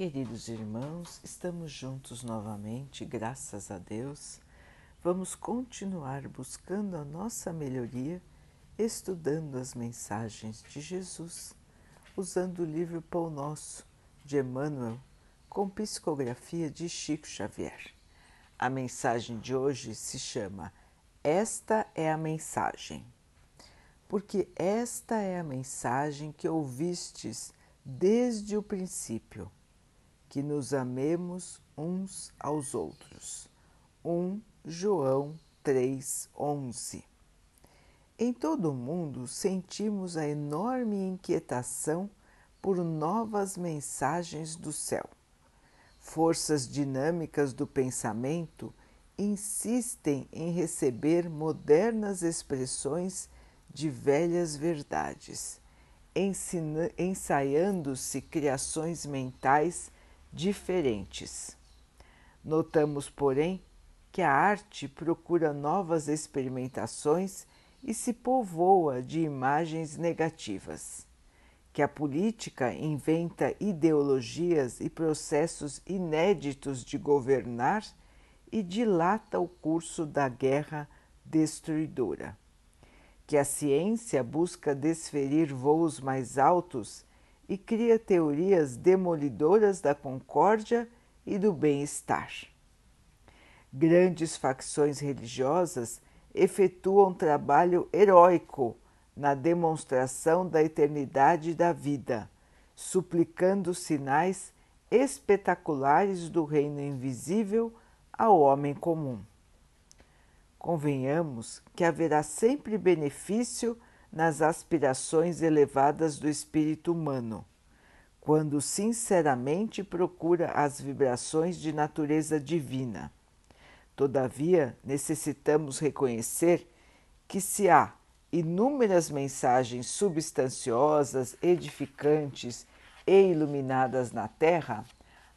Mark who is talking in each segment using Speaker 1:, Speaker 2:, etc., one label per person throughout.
Speaker 1: Queridos irmãos, estamos juntos novamente, graças a Deus. Vamos continuar buscando a nossa melhoria, estudando as mensagens de Jesus, usando o livro Pão Nosso de Emmanuel, com psicografia de Chico Xavier. A mensagem de hoje se chama Esta é a mensagem, porque esta é a mensagem que ouvistes desde o princípio que nos amemos uns aos outros. 1 João 3:11. Em todo o mundo sentimos a enorme inquietação por novas mensagens do céu. Forças dinâmicas do pensamento insistem em receber modernas expressões de velhas verdades, ensaiando-se criações mentais diferentes. Notamos, porém, que a arte procura novas experimentações e se povoa de imagens negativas, que a política inventa ideologias e processos inéditos de governar e dilata o curso da guerra destruidora, que a ciência busca desferir voos mais altos e cria teorias demolidoras da concórdia e do bem-estar. Grandes facções religiosas efetuam trabalho heróico na demonstração da eternidade da vida, suplicando sinais espetaculares do reino invisível ao homem comum. Convenhamos que haverá sempre benefício nas aspirações elevadas do espírito humano, quando sinceramente procura as vibrações de natureza divina. Todavia, necessitamos reconhecer que se há inúmeras mensagens substanciosas, edificantes e iluminadas na Terra,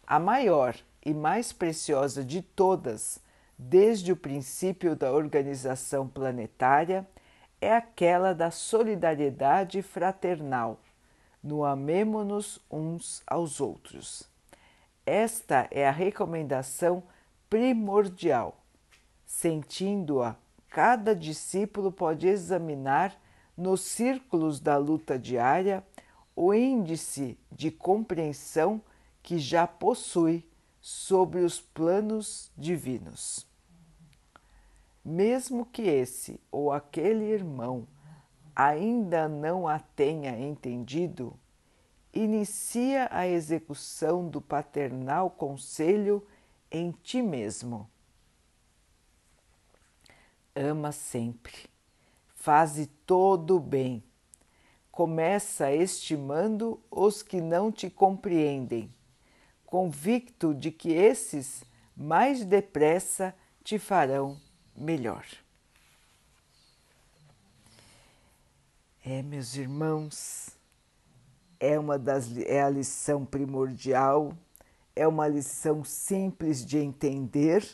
Speaker 1: a maior e mais preciosa de todas, desde o princípio da organização planetária, é aquela da solidariedade fraternal, no amemo-nos uns aos outros. Esta é a recomendação primordial. Sentindo-a, cada discípulo pode examinar nos círculos da luta diária o índice de compreensão que já possui sobre os planos divinos mesmo que esse ou aquele irmão ainda não a tenha entendido, inicia a execução do paternal conselho em ti mesmo. Ama sempre, faze todo o bem. Começa estimando os que não te compreendem, convicto de que esses mais depressa te farão melhor. É, meus irmãos, é uma das é a lição primordial, é uma lição simples de entender,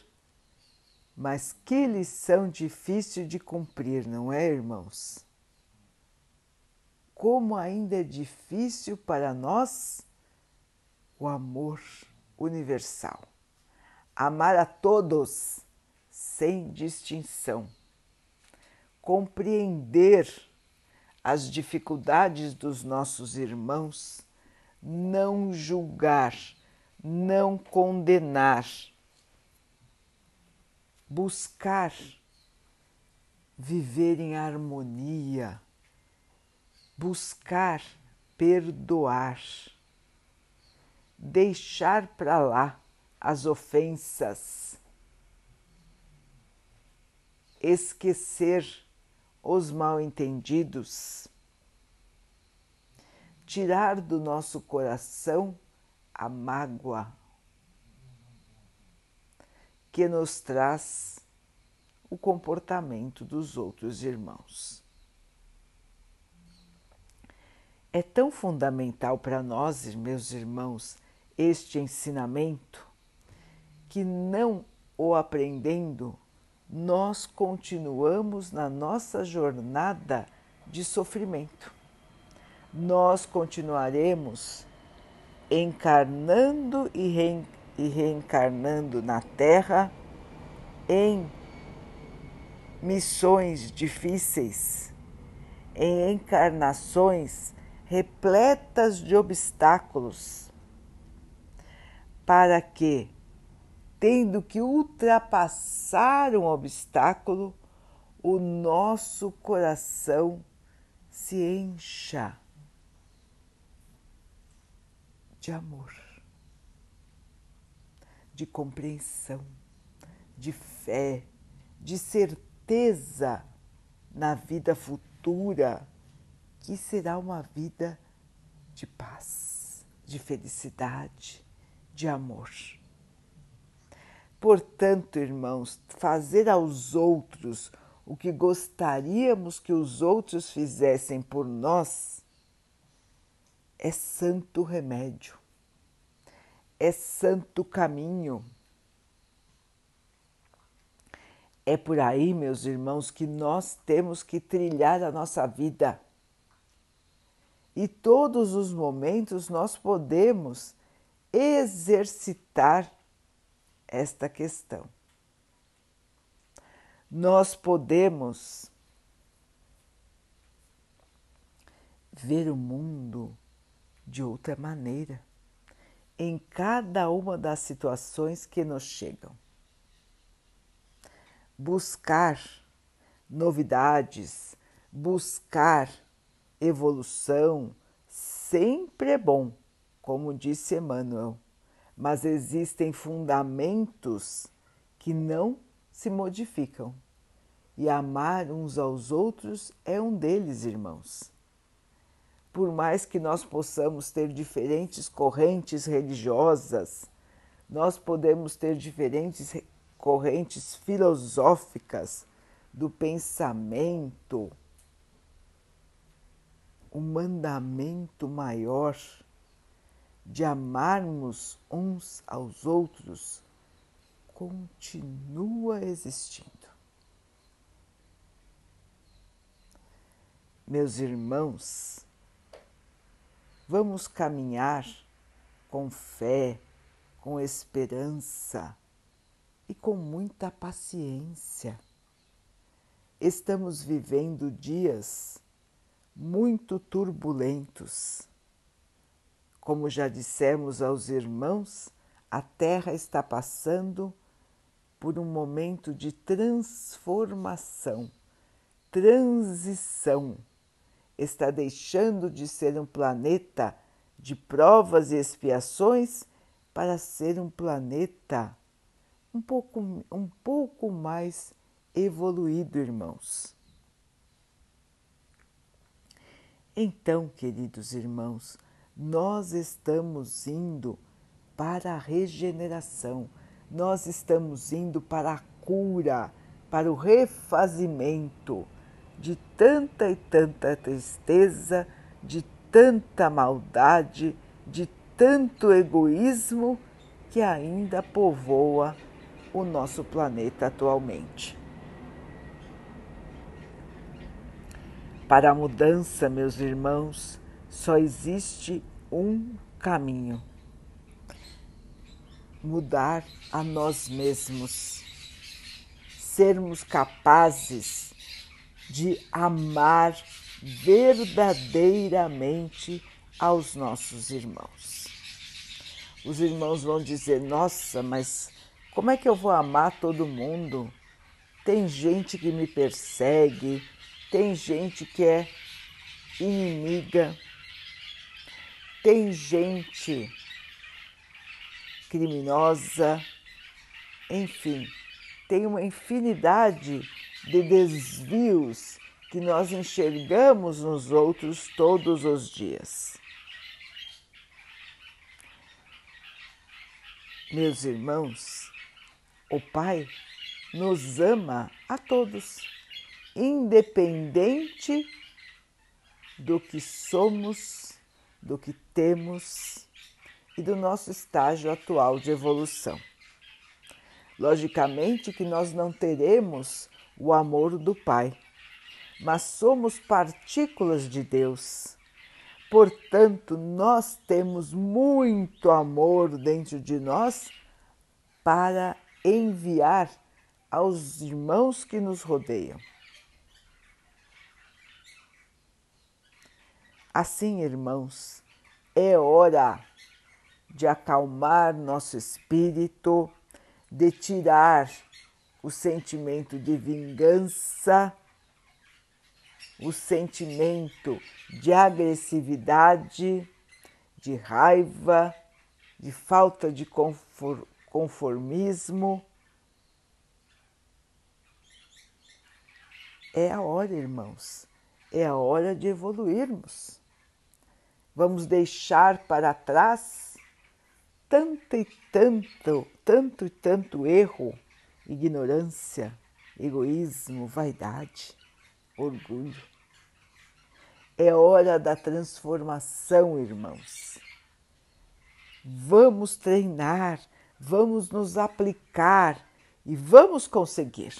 Speaker 1: mas que lição difícil de cumprir, não é, irmãos? Como ainda é difícil para nós o amor universal. Amar a todos sem distinção. Compreender as dificuldades dos nossos irmãos, não julgar, não condenar, buscar viver em harmonia, buscar perdoar, deixar para lá as ofensas esquecer os mal-entendidos, tirar do nosso coração a mágoa que nos traz o comportamento dos outros irmãos. É tão fundamental para nós, meus irmãos, este ensinamento que não o aprendendo nós continuamos na nossa jornada de sofrimento. Nós continuaremos encarnando e, re, e reencarnando na Terra em missões difíceis, em encarnações repletas de obstáculos, para que, tendo que ultrapassar um obstáculo, o nosso coração se encha de amor, de compreensão, de fé, de certeza na vida futura, que será uma vida de paz, de felicidade, de amor. Portanto, irmãos, fazer aos outros o que gostaríamos que os outros fizessem por nós é santo remédio, é santo caminho. É por aí, meus irmãos, que nós temos que trilhar a nossa vida. E todos os momentos nós podemos exercitar esta questão nós podemos ver o mundo de outra maneira em cada uma das situações que nos chegam. Buscar novidades, buscar evolução sempre é bom, como disse Emmanuel, mas existem fundamentos que não se modificam. E amar uns aos outros é um deles, irmãos. Por mais que nós possamos ter diferentes correntes religiosas, nós podemos ter diferentes correntes filosóficas do pensamento, o mandamento maior de amarmos uns aos outros continua existindo. Meus irmãos, vamos caminhar com fé, com esperança e com muita paciência. Estamos vivendo dias muito turbulentos. Como já dissemos aos irmãos, a Terra está passando por um momento de transformação, transição. Está deixando de ser um planeta de provas e expiações para ser um planeta um pouco, um pouco mais evoluído, irmãos. Então, queridos irmãos, nós estamos indo para a regeneração nós estamos indo para a cura, para o refazimento de tanta e tanta tristeza, de tanta maldade, de tanto egoísmo que ainda povoa o nosso planeta atualmente. Para a mudança, meus irmãos, só existe um caminho mudar a nós mesmos, sermos capazes de amar verdadeiramente aos nossos irmãos. Os irmãos vão dizer: Nossa, mas como é que eu vou amar todo mundo? Tem gente que me persegue, tem gente que é inimiga, tem gente criminosa, enfim, tem uma infinidade de desvios que nós enxergamos nos outros todos os dias. Meus irmãos, o Pai nos ama a todos, independente do que somos, do que temos e do nosso estágio atual de evolução. Logicamente que nós não teremos o amor do Pai, mas somos partículas de Deus, Portanto, nós temos muito amor dentro de nós para enviar aos irmãos que nos rodeiam. Assim, irmãos, é hora de acalmar nosso espírito, de tirar o sentimento de vingança, o sentimento de agressividade, de raiva, de falta de conformismo. É a hora, irmãos, é a hora de evoluirmos. Vamos deixar para trás tanto e tanto, tanto e tanto erro, ignorância, egoísmo, vaidade, orgulho. É hora da transformação, irmãos. Vamos treinar, vamos nos aplicar e vamos conseguir.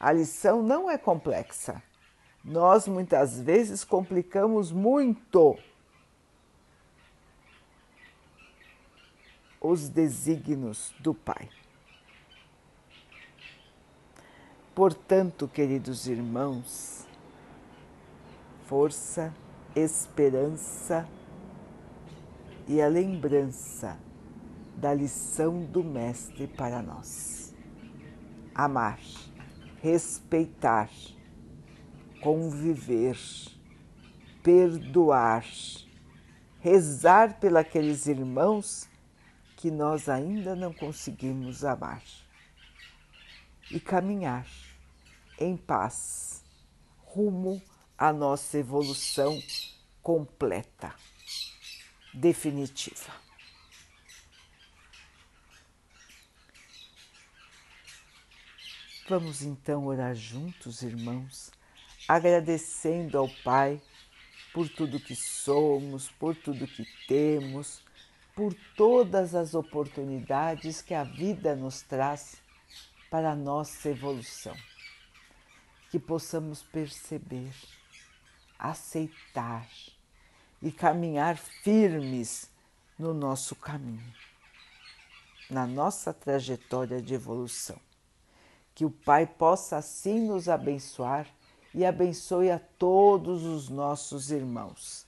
Speaker 1: A lição não é complexa. Nós muitas vezes complicamos muito os desígnios do Pai. Portanto, queridos irmãos, força, esperança e a lembrança da lição do Mestre para nós. Amar, respeitar, conviver, perdoar, rezar pelos irmãos que nós ainda não conseguimos amar e caminhar em paz rumo à nossa evolução completa, definitiva. Vamos então orar juntos, irmãos, agradecendo ao Pai por tudo que somos, por tudo que temos, por todas as oportunidades que a vida nos traz para a nossa evolução. Que possamos perceber, aceitar e caminhar firmes no nosso caminho, na nossa trajetória de evolução. Que o Pai possa assim nos abençoar e abençoe a todos os nossos irmãos